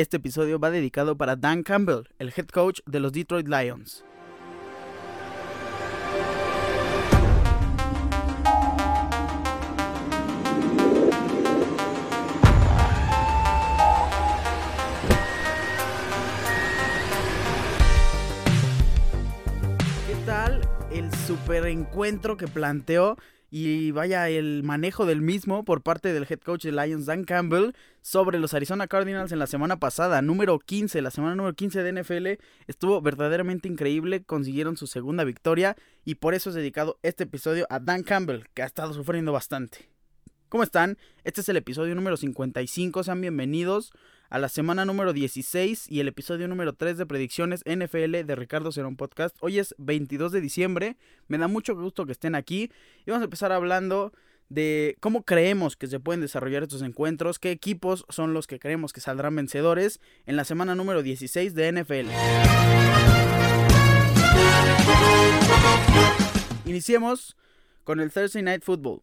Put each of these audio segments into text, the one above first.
Este episodio va dedicado para Dan Campbell, el head coach de los Detroit Lions. ¿Qué tal el super encuentro que planteó y vaya el manejo del mismo por parte del head coach de Lions, Dan Campbell, sobre los Arizona Cardinals en la semana pasada, número 15, la semana número 15 de NFL, estuvo verdaderamente increíble, consiguieron su segunda victoria y por eso es dedicado este episodio a Dan Campbell, que ha estado sufriendo bastante. ¿Cómo están? Este es el episodio número 55, sean bienvenidos a la semana número 16 y el episodio número 3 de predicciones NFL de Ricardo Cerón Podcast. Hoy es 22 de diciembre, me da mucho gusto que estén aquí y vamos a empezar hablando de cómo creemos que se pueden desarrollar estos encuentros, qué equipos son los que creemos que saldrán vencedores en la semana número 16 de NFL. Iniciemos con el Thursday Night Football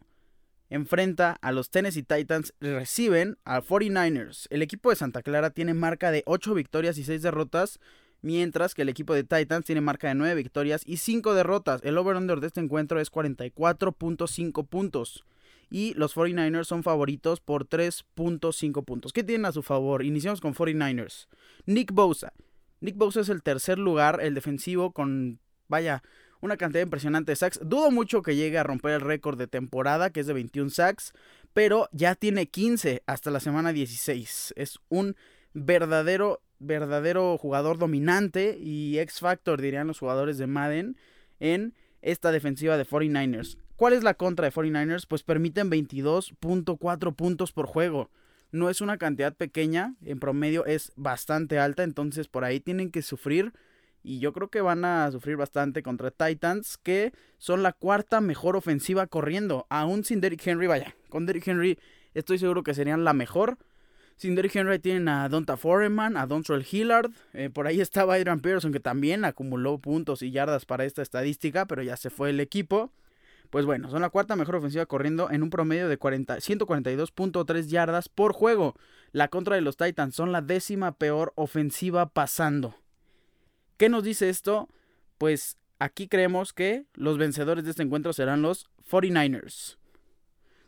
enfrenta a los Tennessee Titans reciben a 49ers. El equipo de Santa Clara tiene marca de 8 victorias y 6 derrotas, mientras que el equipo de Titans tiene marca de 9 victorias y 5 derrotas. El over-under de este encuentro es 44.5 puntos. Y los 49ers son favoritos por 3.5 puntos. ¿Qué tienen a su favor? Iniciamos con 49ers. Nick Bosa. Nick Bosa es el tercer lugar, el defensivo con, vaya, una cantidad impresionante de sacks. Dudo mucho que llegue a romper el récord de temporada, que es de 21 sacks, pero ya tiene 15 hasta la semana 16. Es un verdadero, verdadero jugador dominante y X Factor, dirían los jugadores de Madden, en esta defensiva de 49ers. ¿Cuál es la contra de 49ers? Pues permiten 22.4 puntos por juego. No es una cantidad pequeña, en promedio es bastante alta, entonces por ahí tienen que sufrir y yo creo que van a sufrir bastante contra Titans, que son la cuarta mejor ofensiva corriendo, aún sin Derrick Henry, vaya, con Derrick Henry estoy seguro que serían la mejor. Sin Derrick Henry tienen a Donta Foreman, a Dontrell Hillard, eh, por ahí estaba Adrian Pearson que también acumuló puntos y yardas para esta estadística, pero ya se fue el equipo. Pues bueno, son la cuarta mejor ofensiva corriendo en un promedio de 142.3 yardas por juego. La contra de los Titans son la décima peor ofensiva pasando. ¿Qué nos dice esto? Pues aquí creemos que los vencedores de este encuentro serán los 49ers.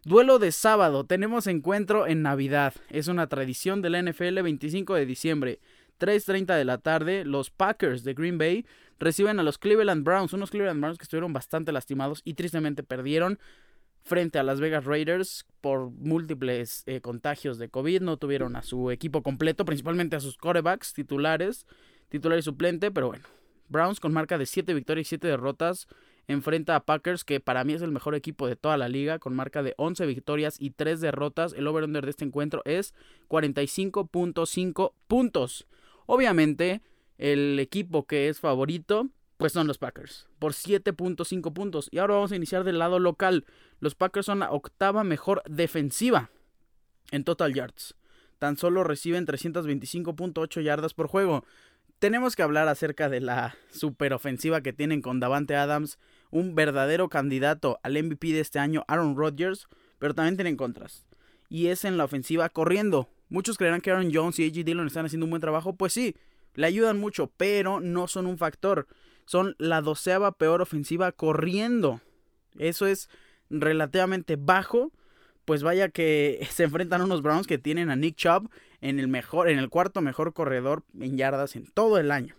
Duelo de sábado, tenemos encuentro en Navidad. Es una tradición de la NFL 25 de diciembre. 3.30 de la tarde, los Packers de Green Bay reciben a los Cleveland Browns, unos Cleveland Browns que estuvieron bastante lastimados y tristemente perdieron frente a las Vegas Raiders por múltiples eh, contagios de COVID. No tuvieron a su equipo completo, principalmente a sus corebacks titulares titular y suplente, pero bueno. Browns con marca de 7 victorias y 7 derrotas enfrenta a Packers, que para mí es el mejor equipo de toda la liga, con marca de 11 victorias y 3 derrotas. El over-under de este encuentro es 45.5 puntos. Obviamente, el equipo que es favorito, pues son los Packers, por 7.5 puntos. Y ahora vamos a iniciar del lado local. Los Packers son la octava mejor defensiva en total yards. Tan solo reciben 325.8 yardas por juego tenemos que hablar acerca de la superofensiva que tienen con Davante Adams, un verdadero candidato al MVP de este año, Aaron Rodgers, pero también tienen contras. Y es en la ofensiva corriendo. Muchos creerán que Aaron Jones y A.J. Dillon están haciendo un buen trabajo. Pues sí, le ayudan mucho, pero no son un factor. Son la doceava peor ofensiva corriendo. Eso es relativamente bajo pues vaya que se enfrentan a unos Browns que tienen a Nick Chubb en el mejor, en el cuarto mejor corredor en yardas en todo el año.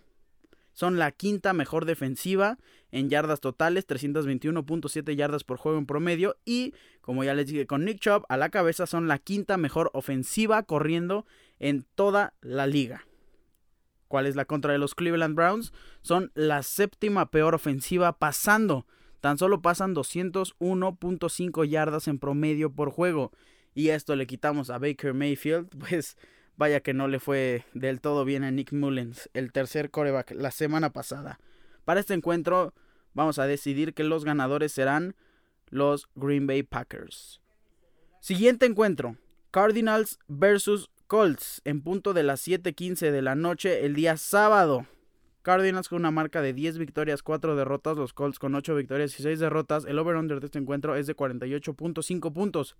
Son la quinta mejor defensiva en yardas totales, 321.7 yardas por juego en promedio. Y, como ya les dije, con Nick Chubb a la cabeza son la quinta mejor ofensiva corriendo en toda la liga. ¿Cuál es la contra de los Cleveland Browns? Son la séptima peor ofensiva pasando Tan solo pasan 201.5 yardas en promedio por juego. Y esto le quitamos a Baker Mayfield, pues vaya que no le fue del todo bien a Nick Mullens, el tercer coreback, la semana pasada. Para este encuentro vamos a decidir que los ganadores serán los Green Bay Packers. Siguiente encuentro, Cardinals versus Colts, en punto de las 7:15 de la noche el día sábado. Cardinals con una marca de 10 victorias, 4 derrotas. Los Colts con 8 victorias y 6 derrotas. El over-under de este encuentro es de 48.5 puntos.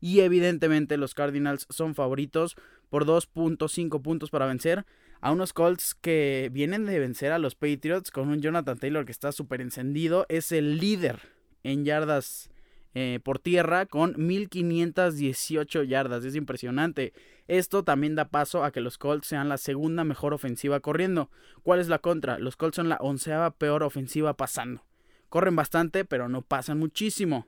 Y evidentemente los Cardinals son favoritos por 2.5 puntos para vencer a unos Colts que vienen de vencer a los Patriots con un Jonathan Taylor que está súper encendido. Es el líder en yardas eh, por tierra con 1518 yardas. Es impresionante. Esto también da paso a que los Colts sean la segunda mejor ofensiva corriendo. ¿Cuál es la contra? Los Colts son la onceava peor ofensiva pasando. Corren bastante, pero no pasan muchísimo.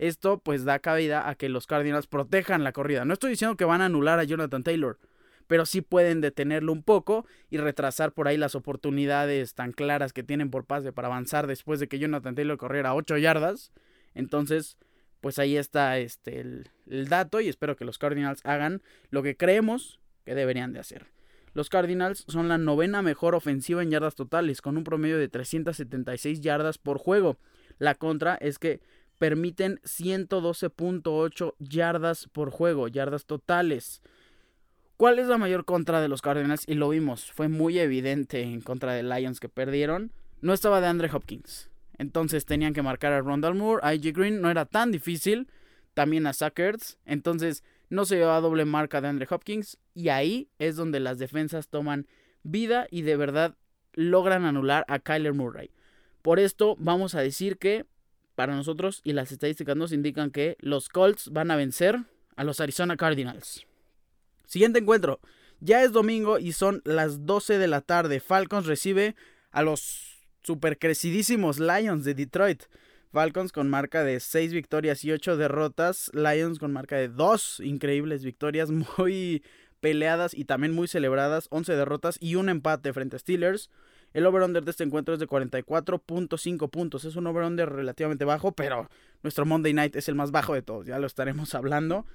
Esto pues da cabida a que los Cardinals protejan la corrida. No estoy diciendo que van a anular a Jonathan Taylor, pero sí pueden detenerlo un poco y retrasar por ahí las oportunidades tan claras que tienen por pase para avanzar después de que Jonathan Taylor corriera 8 yardas. Entonces, pues ahí está este, el, el dato y espero que los Cardinals hagan lo que creemos que deberían de hacer. Los Cardinals son la novena mejor ofensiva en yardas totales, con un promedio de 376 yardas por juego. La contra es que permiten 112.8 yardas por juego, yardas totales. ¿Cuál es la mayor contra de los Cardinals? Y lo vimos, fue muy evidente en contra de Lions que perdieron. No estaba de Andre Hopkins. Entonces tenían que marcar a Rondal Moore, a AJ Green, no era tan difícil. También a Sackers. Entonces no se llevaba doble marca de Andre Hopkins. Y ahí es donde las defensas toman vida y de verdad logran anular a Kyler Murray. Por esto vamos a decir que para nosotros y las estadísticas nos indican que los Colts van a vencer a los Arizona Cardinals. Siguiente encuentro. Ya es domingo y son las 12 de la tarde. Falcons recibe a los super crecidísimos Lions de Detroit. Falcons con marca de 6 victorias y 8 derrotas. Lions con marca de 2 increíbles victorias muy peleadas y también muy celebradas. 11 derrotas y un empate frente a Steelers. El over-under de este encuentro es de 44.5 puntos. Es un over-under relativamente bajo, pero nuestro Monday Night es el más bajo de todos. Ya lo estaremos hablando.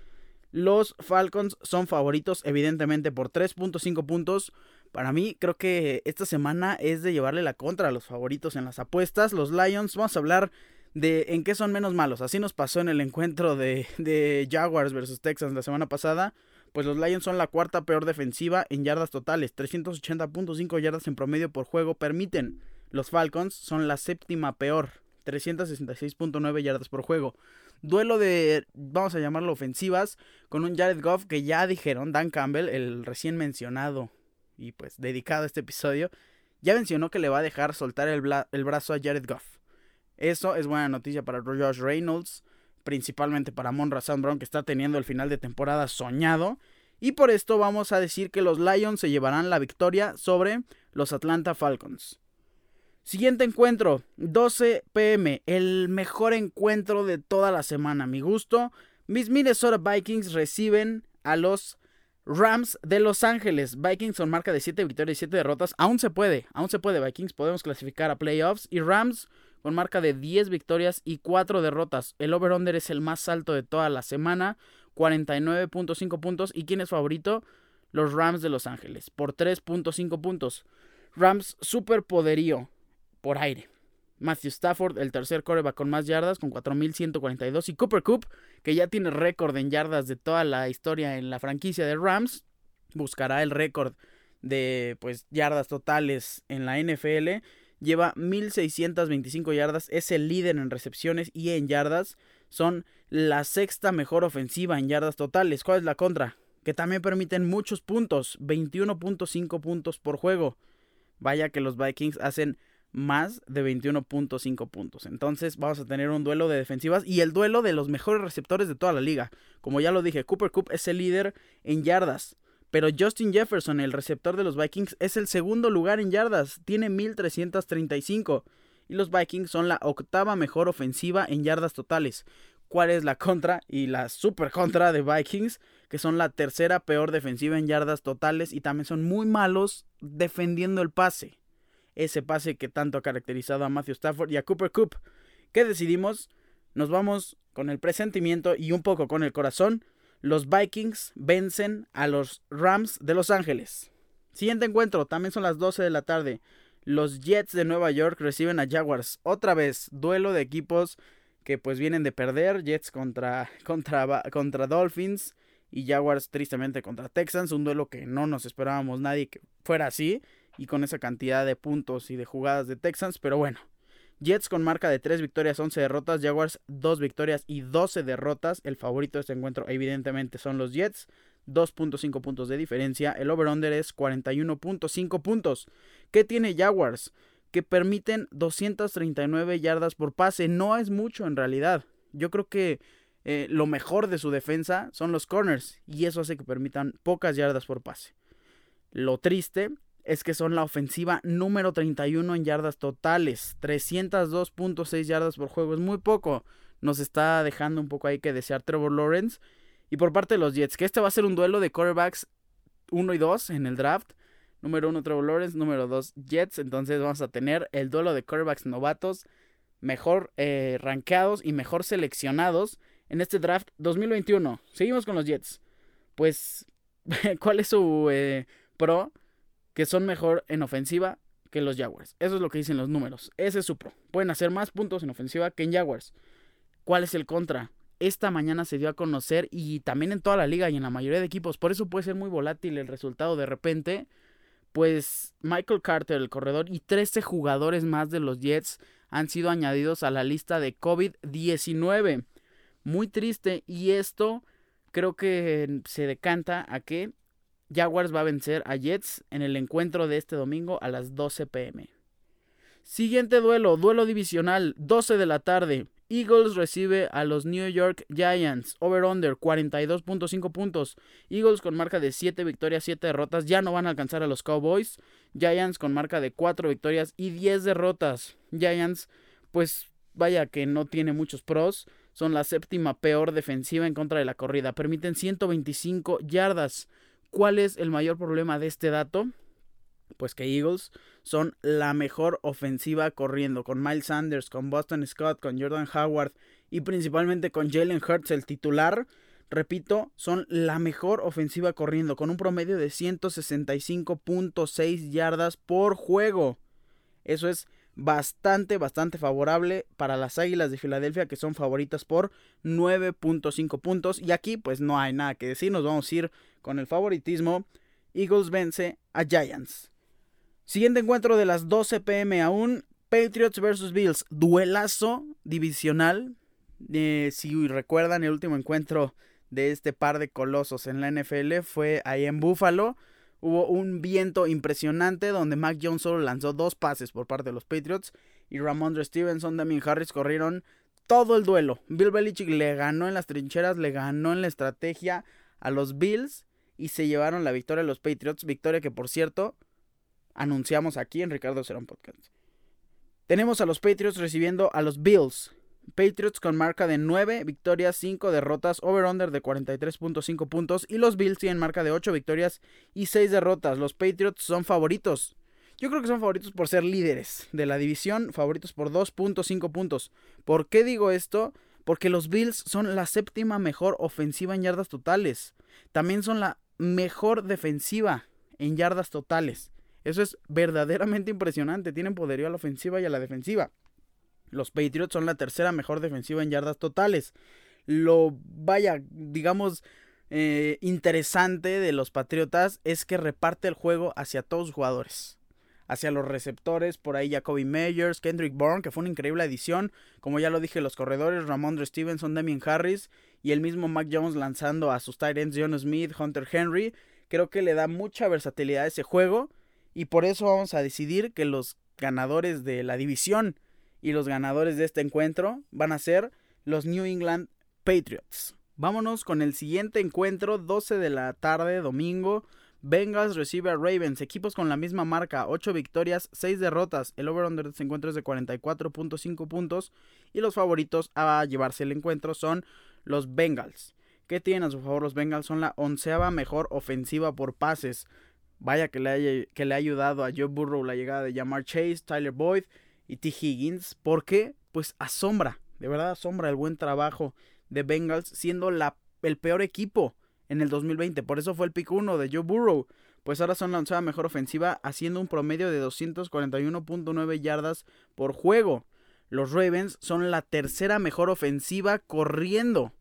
Los Falcons son favoritos, evidentemente, por 3.5 puntos. Para mí, creo que esta semana es de llevarle la contra a los favoritos en las apuestas. Los Lions, vamos a hablar de en qué son menos malos. Así nos pasó en el encuentro de, de Jaguars versus Texans la semana pasada. Pues los Lions son la cuarta peor defensiva en yardas totales. 380.5 yardas en promedio por juego permiten. Los Falcons son la séptima peor. 366.9 yardas por juego. Duelo de, vamos a llamarlo ofensivas, con un Jared Goff que ya dijeron, Dan Campbell, el recién mencionado y pues dedicado a este episodio, ya mencionó que le va a dejar soltar el, brazo a Jared Goff. Eso es buena noticia para Josh Reynolds, principalmente para Monra Brown que está teniendo el final de temporada soñado. Y por esto vamos a decir que los Lions se llevarán la victoria sobre los Atlanta Falcons. Siguiente encuentro, 12 pm, el mejor encuentro de toda la semana, a mi gusto. Mis Minnesota Vikings reciben a los Rams de Los Ángeles. Vikings son marca de 7 victorias y 7 derrotas. Aún se puede, aún se puede Vikings. Podemos clasificar a playoffs. Y Rams con marca de 10 victorias y 4 derrotas. El over-under es el más alto de toda la semana. 49.5 puntos. ¿Y quién es favorito? Los Rams de Los Ángeles. Por 3.5 puntos. Rams super poderío por aire. Matthew Stafford, el tercer coreback con más yardas, con 4.142. Y Cooper Cup, que ya tiene récord en yardas de toda la historia en la franquicia de Rams, buscará el récord de pues, yardas totales en la NFL. Lleva 1.625 yardas, es el líder en recepciones y en yardas. Son la sexta mejor ofensiva en yardas totales. ¿Cuál es la contra? Que también permiten muchos puntos, 21.5 puntos por juego. Vaya que los Vikings hacen más de 21.5 puntos. Entonces vamos a tener un duelo de defensivas y el duelo de los mejores receptores de toda la liga. Como ya lo dije, Cooper Cup es el líder en yardas. Pero Justin Jefferson, el receptor de los Vikings, es el segundo lugar en yardas. Tiene 1335. Y los Vikings son la octava mejor ofensiva en yardas totales. ¿Cuál es la contra y la super contra de Vikings? Que son la tercera peor defensiva en yardas totales y también son muy malos defendiendo el pase ese pase que tanto ha caracterizado a Matthew Stafford y a Cooper Coop. ¿Qué decidimos? Nos vamos con el presentimiento y un poco con el corazón. Los Vikings vencen a los Rams de Los Ángeles. Siguiente encuentro, también son las 12 de la tarde. Los Jets de Nueva York reciben a Jaguars. Otra vez, duelo de equipos que pues vienen de perder. Jets contra, contra, contra Dolphins y Jaguars tristemente contra Texans. Un duelo que no nos esperábamos nadie que fuera así y con esa cantidad de puntos y de jugadas de Texans, pero bueno, Jets con marca de 3 victorias, 11 derrotas. Jaguars 2 victorias y 12 derrotas. El favorito de este encuentro evidentemente son los Jets. 2.5 puntos de diferencia. El over-under es 41.5 puntos. ¿Qué tiene Jaguars? Que permiten 239 yardas por pase. No es mucho en realidad. Yo creo que eh, lo mejor de su defensa son los corners. Y eso hace que permitan pocas yardas por pase. Lo triste es que son la ofensiva número 31 en yardas totales. 302.6 yardas por juego. Es muy poco. Nos está dejando un poco ahí que desear Trevor Lawrence. Y por parte de los Jets, que este va a ser un duelo de quarterbacks 1 y 2 en el draft. Número 1 Trevor Lawrence, número 2 Jets. Entonces vamos a tener el duelo de quarterbacks novatos, mejor eh, rankeados y mejor seleccionados en este draft 2021. Seguimos con los Jets. Pues, ¿cuál es su eh, pro? Que son mejor en ofensiva que los Jaguars. Eso es lo que dicen los números. Ese es su pro. Pueden hacer más puntos en ofensiva que en Jaguars. ¿Cuál es el contra? esta mañana se dio a conocer y también en toda la liga y en la mayoría de equipos. Por eso puede ser muy volátil el resultado de repente. Pues Michael Carter, el corredor, y 13 jugadores más de los Jets han sido añadidos a la lista de COVID-19. Muy triste y esto creo que se decanta a que Jaguars va a vencer a Jets en el encuentro de este domingo a las 12 pm. Siguiente duelo, duelo divisional, 12 de la tarde. Eagles recibe a los New York Giants. Over-under 42.5 puntos. Eagles con marca de 7 victorias, 7 derrotas. Ya no van a alcanzar a los Cowboys. Giants con marca de 4 victorias y 10 derrotas. Giants, pues vaya que no tiene muchos pros. Son la séptima peor defensiva en contra de la corrida. Permiten 125 yardas. ¿Cuál es el mayor problema de este dato? Pues que Eagles son la mejor ofensiva corriendo, con Miles Sanders, con Boston Scott, con Jordan Howard y principalmente con Jalen Hurts, el titular. Repito, son la mejor ofensiva corriendo, con un promedio de 165.6 yardas por juego. Eso es bastante, bastante favorable para las Águilas de Filadelfia, que son favoritas por 9.5 puntos. Y aquí, pues no hay nada que decir, nos vamos a ir con el favoritismo. Eagles vence a Giants. Siguiente encuentro de las 12 pm aún. Patriots vs Bills. Duelazo divisional. Eh, si recuerdan, el último encuentro de este par de colosos en la NFL fue ahí en Buffalo. Hubo un viento impresionante donde Mac Jones solo lanzó dos pases por parte de los Patriots. Y Ramondre Stevenson, Damien Harris corrieron todo el duelo. Bill Belichick le ganó en las trincheras, le ganó en la estrategia a los Bills y se llevaron la victoria a los Patriots. Victoria que, por cierto, anunciamos aquí en Ricardo Serón Podcast. Tenemos a los Patriots recibiendo a los Bills. Patriots con marca de 9 victorias, 5 derrotas, over-under de 43.5 puntos. Y los Bills tienen marca de 8 victorias y 6 derrotas. Los Patriots son favoritos. Yo creo que son favoritos por ser líderes de la división, favoritos por 2.5 puntos. ¿Por qué digo esto? Porque los Bills son la séptima mejor ofensiva en yardas totales. También son la mejor defensiva en yardas totales. Eso es verdaderamente impresionante. Tienen poderío a la ofensiva y a la defensiva. Los Patriots son la tercera mejor defensiva en yardas totales. Lo, vaya, digamos, eh, interesante de los Patriotas es que reparte el juego hacia todos los jugadores. Hacia los receptores, por ahí Jacoby Meyers, Kendrick Bourne, que fue una increíble edición. Como ya lo dije, los corredores, Ramondre Stevenson, Damien Harris y el mismo Mac Jones lanzando a sus tight ends, John Smith, Hunter Henry. Creo que le da mucha versatilidad a ese juego y por eso vamos a decidir que los ganadores de la división y los ganadores de este encuentro van a ser los New England Patriots. Vámonos con el siguiente encuentro, 12 de la tarde, domingo. Bengals recibe a Ravens, equipos con la misma marca, 8 victorias, 6 derrotas. El over-under de este encuentro es de 44.5 puntos. Y los favoritos a llevarse el encuentro son los Bengals. ¿Qué tienen a su favor los Bengals? Son la onceava mejor ofensiva por pases. Vaya que le, que le ha ayudado a Joe Burrow la llegada de Jamar Chase, Tyler Boyd y T. Higgins. ¿Por qué? Pues asombra, de verdad asombra el buen trabajo de Bengals siendo la, el peor equipo en el 2020. Por eso fue el pick 1 de Joe Burrow. Pues ahora son la mejor ofensiva haciendo un promedio de 241.9 yardas por juego. Los Ravens son la tercera mejor ofensiva corriendo.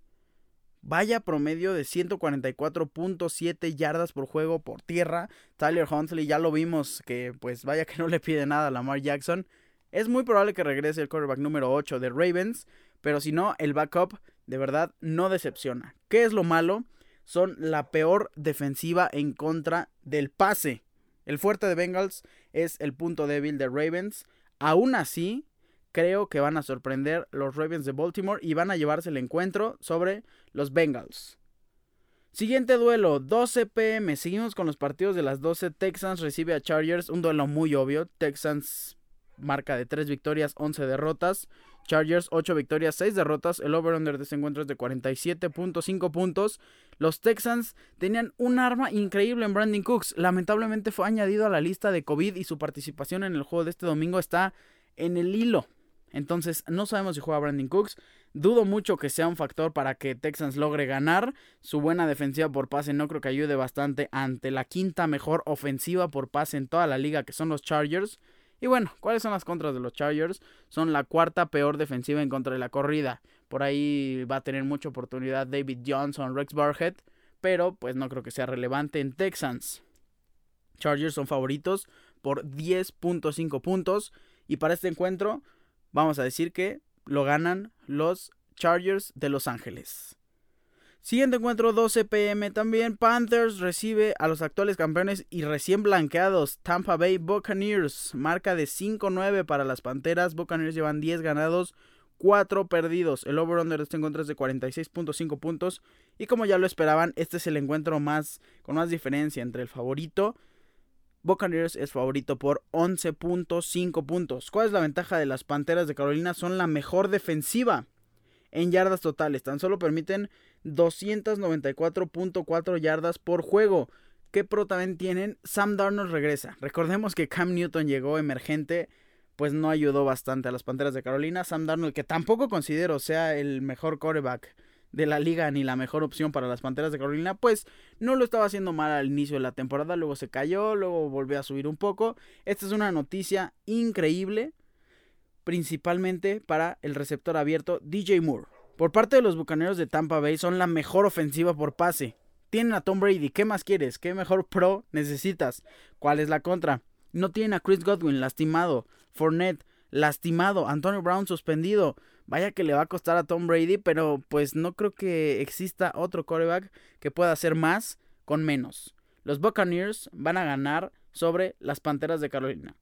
Vaya promedio de 144.7 yardas por juego por tierra. Tyler Huntley ya lo vimos que pues vaya que no le pide nada a Lamar Jackson. Es muy probable que regrese el quarterback número 8 de Ravens, pero si no, el backup de verdad no decepciona. ¿Qué es lo malo? Son la peor defensiva en contra del pase. El fuerte de Bengals es el punto débil de Ravens. Aún así, creo que van a sorprender los Ravens de Baltimore y van a llevarse el encuentro sobre los Bengals. Siguiente duelo, 12 pm. Seguimos con los partidos de las 12. Texans recibe a Chargers, un duelo muy obvio. Texans marca de 3 victorias, 11 derrotas. Chargers 8 victorias, 6 derrotas. El over-under de ese encuentro es de 47.5 puntos. Los Texans tenían un arma increíble en Brandon Cooks. Lamentablemente fue añadido a la lista de COVID y su participación en el juego de este domingo está en el hilo. Entonces no sabemos si juega Brandon Cooks. Dudo mucho que sea un factor para que Texans logre ganar. Su buena defensiva por pase no creo que ayude bastante ante la quinta mejor ofensiva por pase en toda la liga que son los Chargers. Y bueno, ¿cuáles son las contras de los Chargers? Son la cuarta peor defensiva en contra de la corrida. Por ahí va a tener mucha oportunidad David Johnson, Rex Barhead, pero pues no creo que sea relevante en Texans. Chargers son favoritos por 10.5 puntos y para este encuentro vamos a decir que lo ganan los Chargers de Los Ángeles. Siguiente encuentro 12 pm también. Panthers recibe a los actuales campeones y recién blanqueados Tampa Bay Buccaneers. Marca de 5-9 para las Panteras. Buccaneers llevan 10 ganados, 4 perdidos. El over-under de este encuentro es de 46.5 puntos. Y como ya lo esperaban, este es el encuentro más con más diferencia entre el favorito. Buccaneers es favorito por 11.5 puntos. ¿Cuál es la ventaja de las Panteras de Carolina? Son la mejor defensiva en yardas totales. Tan solo permiten 294.4 yardas por juego. ¿Qué pro también tienen? Sam Darnold regresa. Recordemos que Cam Newton llegó emergente, pues no ayudó bastante a las Panteras de Carolina. Sam Darnold, que tampoco considero sea el mejor quarterback de la liga ni la mejor opción para las Panteras de Carolina, pues no lo estaba haciendo mal al inicio de la temporada, luego se cayó, luego volvió a subir un poco. Esta es una noticia increíble, principalmente para el receptor abierto DJ Moore. Por parte de los Bucaneros de Tampa Bay son la mejor ofensiva por pase. Tienen a Tom Brady, ¿qué más quieres? ¿Qué mejor pro necesitas? ¿Cuál es la contra? No tienen a Chris Godwin lastimado, Fournette lastimado, Antonio Brown suspendido. Vaya que le va a costar a Tom Brady, pero pues no creo que exista otro quarterback que pueda hacer más con menos. Los Buccaneers van a ganar sobre las Panteras de Carolina.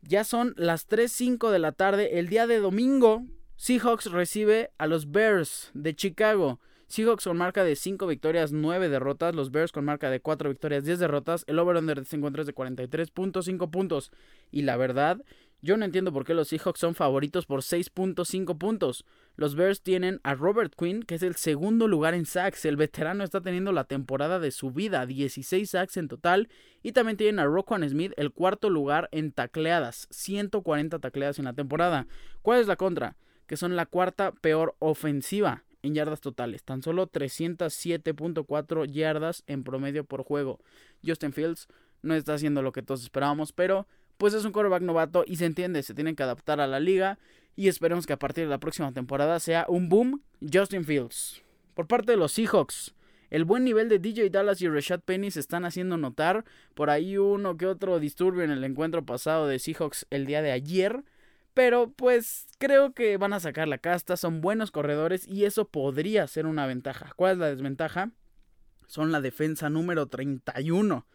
Ya son las 3.05 de la tarde el día de domingo. Seahawks recibe a los Bears de Chicago. Seahawks con marca de 5 victorias, 9 derrotas. Los Bears con marca de 4 victorias, 10 derrotas. El over-under de encuentro es de 43.5 puntos. Y la verdad, yo no entiendo por qué los Seahawks son favoritos por 6.5 puntos. Los Bears tienen a Robert Quinn, que es el segundo lugar en sacks. El veterano está teniendo la temporada de su vida, 16 sacks en total. Y también tienen a Roquan Smith, el cuarto lugar en tacleadas, 140 tacleadas en la temporada. ¿Cuál es la contra? Que son la cuarta peor ofensiva en yardas totales, tan solo 307.4 yardas en promedio por juego. Justin Fields no está haciendo lo que todos esperábamos, pero pues es un quarterback novato y se entiende, se tienen que adaptar a la liga y esperemos que a partir de la próxima temporada sea un boom Justin Fields. Por parte de los Seahawks, el buen nivel de DJ Dallas y Rashad Penny se están haciendo notar. Por ahí uno que otro disturbio en el encuentro pasado de Seahawks el día de ayer. Pero pues creo que van a sacar la casta, son buenos corredores y eso podría ser una ventaja. ¿Cuál es la desventaja? Son la defensa número 31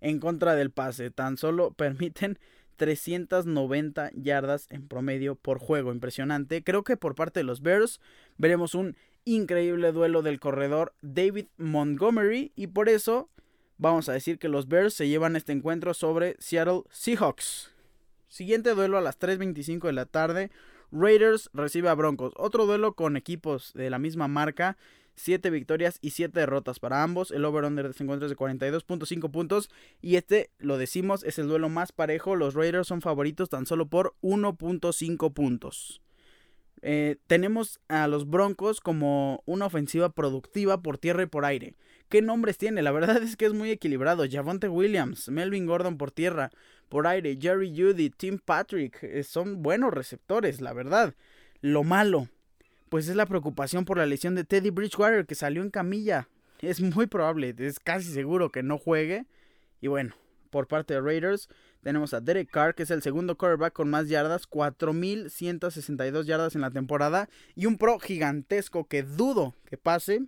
en contra del pase. Tan solo permiten 390 yardas en promedio por juego. Impresionante. Creo que por parte de los Bears veremos un increíble duelo del corredor David Montgomery y por eso vamos a decir que los Bears se llevan este encuentro sobre Seattle Seahawks. Siguiente duelo a las 3.25 de la tarde. Raiders recibe a Broncos. Otro duelo con equipos de la misma marca. 7 victorias y 7 derrotas para ambos. El over-under de encuentro es de 42.5 puntos. Y este, lo decimos, es el duelo más parejo. Los Raiders son favoritos tan solo por 1.5 puntos. Eh, tenemos a los Broncos como una ofensiva productiva por tierra y por aire. ¿Qué nombres tiene? La verdad es que es muy equilibrado. Javonte Williams, Melvin Gordon por tierra, por aire, Jerry Judy, Tim Patrick. Eh, son buenos receptores, la verdad. Lo malo, pues es la preocupación por la lesión de Teddy Bridgewater que salió en camilla. Es muy probable, es casi seguro que no juegue. Y bueno, por parte de Raiders. Tenemos a Derek Carr, que es el segundo quarterback con más yardas, 4.162 yardas en la temporada. Y un pro gigantesco que dudo que pase.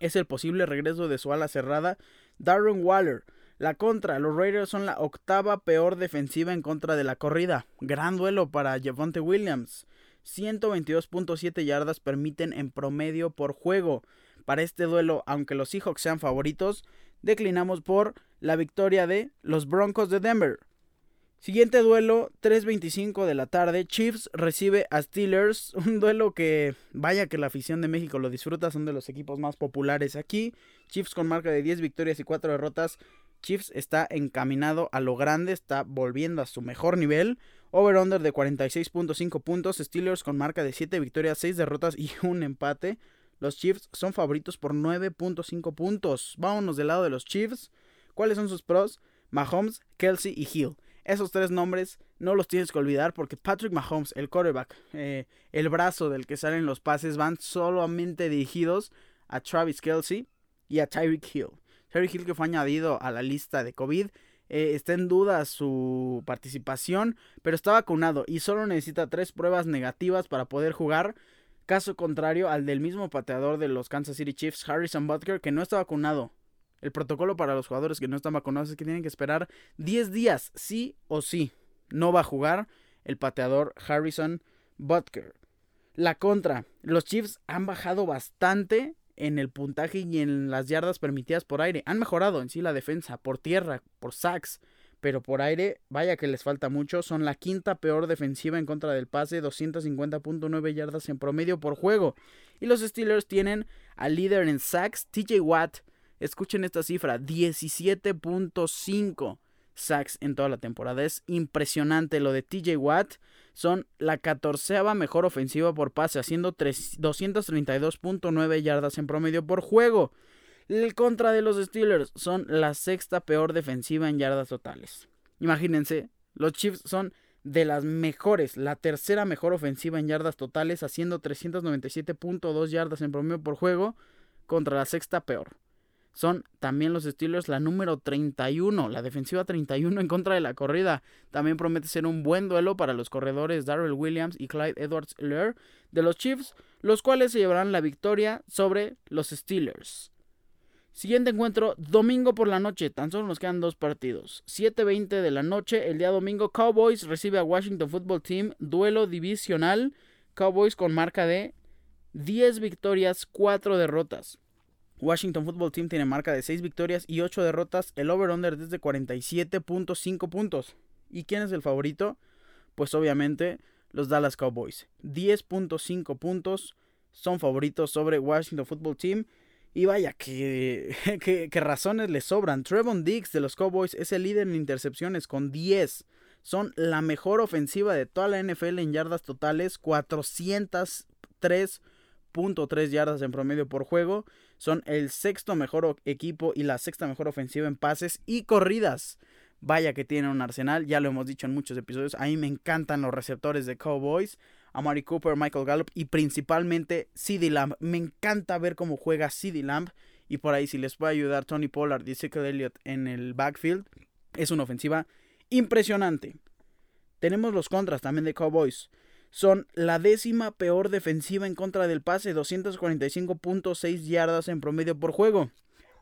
Es el posible regreso de su ala cerrada, Darren Waller. La contra, los Raiders son la octava peor defensiva en contra de la corrida. Gran duelo para Javonte Williams. 122.7 yardas permiten en promedio por juego. Para este duelo, aunque los Seahawks sean favoritos, declinamos por la victoria de los Broncos de Denver. Siguiente duelo, 3.25 de la tarde, Chiefs recibe a Steelers, un duelo que vaya que la afición de México lo disfruta, son de los equipos más populares aquí. Chiefs con marca de 10 victorias y 4 derrotas, Chiefs está encaminado a lo grande, está volviendo a su mejor nivel. Over-under de 46.5 puntos, Steelers con marca de 7 victorias, 6 derrotas y un empate. Los Chiefs son favoritos por 9.5 puntos. Vámonos del lado de los Chiefs. ¿Cuáles son sus pros? Mahomes, Kelsey y Hill. Esos tres nombres no los tienes que olvidar porque Patrick Mahomes, el quarterback, eh, el brazo del que salen los pases, van solamente dirigidos a Travis Kelsey y a Tyreek Hill. Tyreek Hill que fue añadido a la lista de COVID. Eh, está en duda su participación, pero está vacunado y solo necesita tres pruebas negativas para poder jugar. Caso contrario al del mismo pateador de los Kansas City Chiefs, Harrison Butker, que no está vacunado. El protocolo para los jugadores que no están vacunados es que tienen que esperar 10 días, sí o sí. No va a jugar el pateador Harrison Butker. La contra. Los Chiefs han bajado bastante en el puntaje y en las yardas permitidas por aire. Han mejorado en sí la defensa, por tierra, por sacks, pero por aire, vaya que les falta mucho. Son la quinta peor defensiva en contra del pase, 250.9 yardas en promedio por juego. Y los Steelers tienen al líder en sacks, TJ Watt, Escuchen esta cifra, 17.5 sacks en toda la temporada. Es impresionante lo de TJ Watt. Son la catorceava mejor ofensiva por pase, haciendo 232.9 yardas en promedio por juego. El contra de los Steelers son la sexta peor defensiva en yardas totales. Imagínense, los Chiefs son de las mejores, la tercera mejor ofensiva en yardas totales, haciendo 397.2 yardas en promedio por juego, contra la sexta peor son también los Steelers la número 31, la defensiva 31 en contra de la corrida. También promete ser un buen duelo para los corredores Darrell Williams y Clyde Edwards Lair de los Chiefs, los cuales se llevarán la victoria sobre los Steelers. Siguiente encuentro, domingo por la noche, tan solo nos quedan dos partidos. 7.20 de la noche, el día domingo, Cowboys recibe a Washington Football Team, duelo divisional. Cowboys con marca de 10 victorias, 4 derrotas. Washington Football Team tiene marca de 6 victorias y 8 derrotas. El over-under desde 47.5 puntos. ¿Y quién es el favorito? Pues obviamente los Dallas Cowboys. 10.5 puntos son favoritos sobre Washington Football Team. Y vaya, que, que, razones le sobran. Trevon Diggs de los Cowboys es el líder en intercepciones con 10. Son la mejor ofensiva de toda la NFL en yardas totales. 403 .3 yardas en promedio por juego. Son el sexto mejor equipo y la sexta mejor ofensiva en pases y corridas. Vaya que tienen un arsenal, ya lo hemos dicho en muchos episodios. A mí me encantan los receptores de Cowboys. Amari Cooper, Michael Gallup y principalmente CeeDee Lamb. Me encanta ver cómo juega CeeDee Lamb. Y por ahí, si les puede ayudar Tony Pollard y Ezekiel Elliott en el backfield, es una ofensiva impresionante. Tenemos los contras también de Cowboys son la décima peor defensiva en contra del pase, 245.6 yardas en promedio por juego.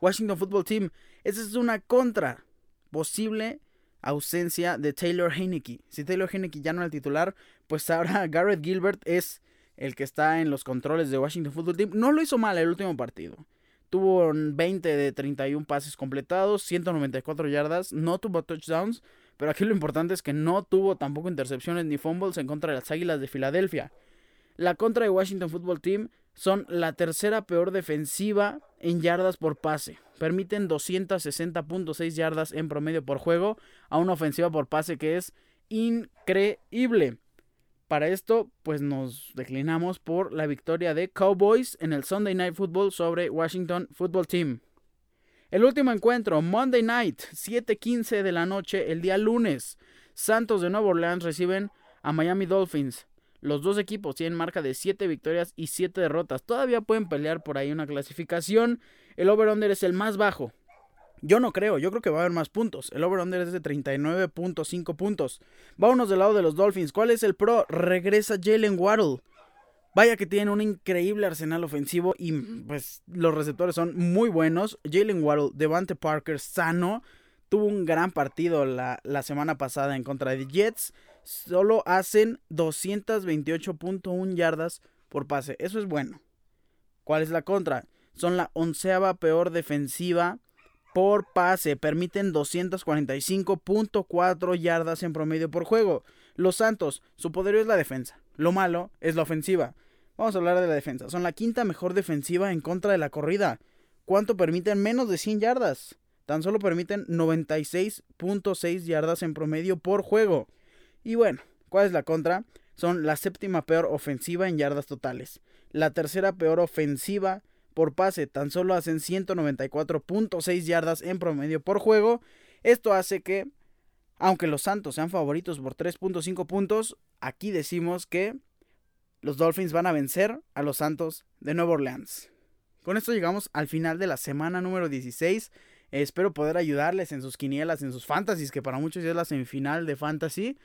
Washington Football Team, esa es una contra posible ausencia de Taylor Heineke. Si Taylor Heineke ya no es el titular, pues ahora Garrett Gilbert es el que está en los controles de Washington Football Team. No lo hizo mal el último partido. Tuvo 20 de 31 pases completados, 194 yardas, no tuvo touchdowns, pero aquí lo importante es que no tuvo tampoco intercepciones ni fumbles en contra de las Águilas de Filadelfia. La contra de Washington Football Team son la tercera peor defensiva en yardas por pase. Permiten 260.6 yardas en promedio por juego a una ofensiva por pase que es increíble. Para esto, pues nos declinamos por la victoria de Cowboys en el Sunday Night Football sobre Washington Football Team. El último encuentro, Monday Night, 7:15 de la noche, el día lunes. Santos de Nueva Orleans reciben a Miami Dolphins. Los dos equipos tienen marca de 7 victorias y 7 derrotas. Todavía pueden pelear por ahí una clasificación. El over-under es el más bajo. Yo no creo, yo creo que va a haber más puntos. El over-under es de 39.5 puntos. Vámonos del lado de los Dolphins. ¿Cuál es el pro? Regresa Jalen Waddle. Vaya que tienen un increíble arsenal ofensivo y pues los receptores son muy buenos. Jalen Waddle, Devante Parker, sano. Tuvo un gran partido la, la semana pasada en contra de Jets. Solo hacen 228.1 yardas por pase. Eso es bueno. ¿Cuál es la contra? Son la onceava peor defensiva por pase. Permiten 245.4 yardas en promedio por juego. Los Santos, su poderío es la defensa. Lo malo es la ofensiva. Vamos a hablar de la defensa. Son la quinta mejor defensiva en contra de la corrida. ¿Cuánto permiten? Menos de 100 yardas. Tan solo permiten 96.6 yardas en promedio por juego. Y bueno, ¿cuál es la contra? Son la séptima peor ofensiva en yardas totales. La tercera peor ofensiva por pase. Tan solo hacen 194.6 yardas en promedio por juego. Esto hace que, aunque los Santos sean favoritos por 3.5 puntos, aquí decimos que los Dolphins van a vencer a los Santos de Nueva Orleans. Con esto llegamos al final de la semana número 16. Espero poder ayudarles en sus quinielas, en sus fantasies, que para muchos ya es la semifinal de fantasy.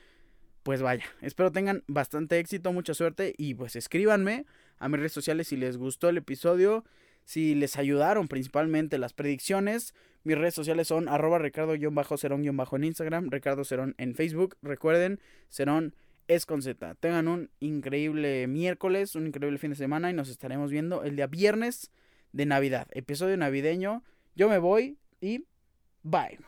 Pues vaya, espero tengan bastante éxito, mucha suerte y pues escríbanme a mis redes sociales si les gustó el episodio, si les ayudaron principalmente las predicciones. Mis redes sociales son arroba ricardo-cerón- en Instagram, Ricardo Cerón en Facebook. Recuerden, Cerón es con Z. Tengan un increíble miércoles, un increíble fin de semana y nos estaremos viendo el día viernes de Navidad. Episodio navideño. Yo me voy y bye.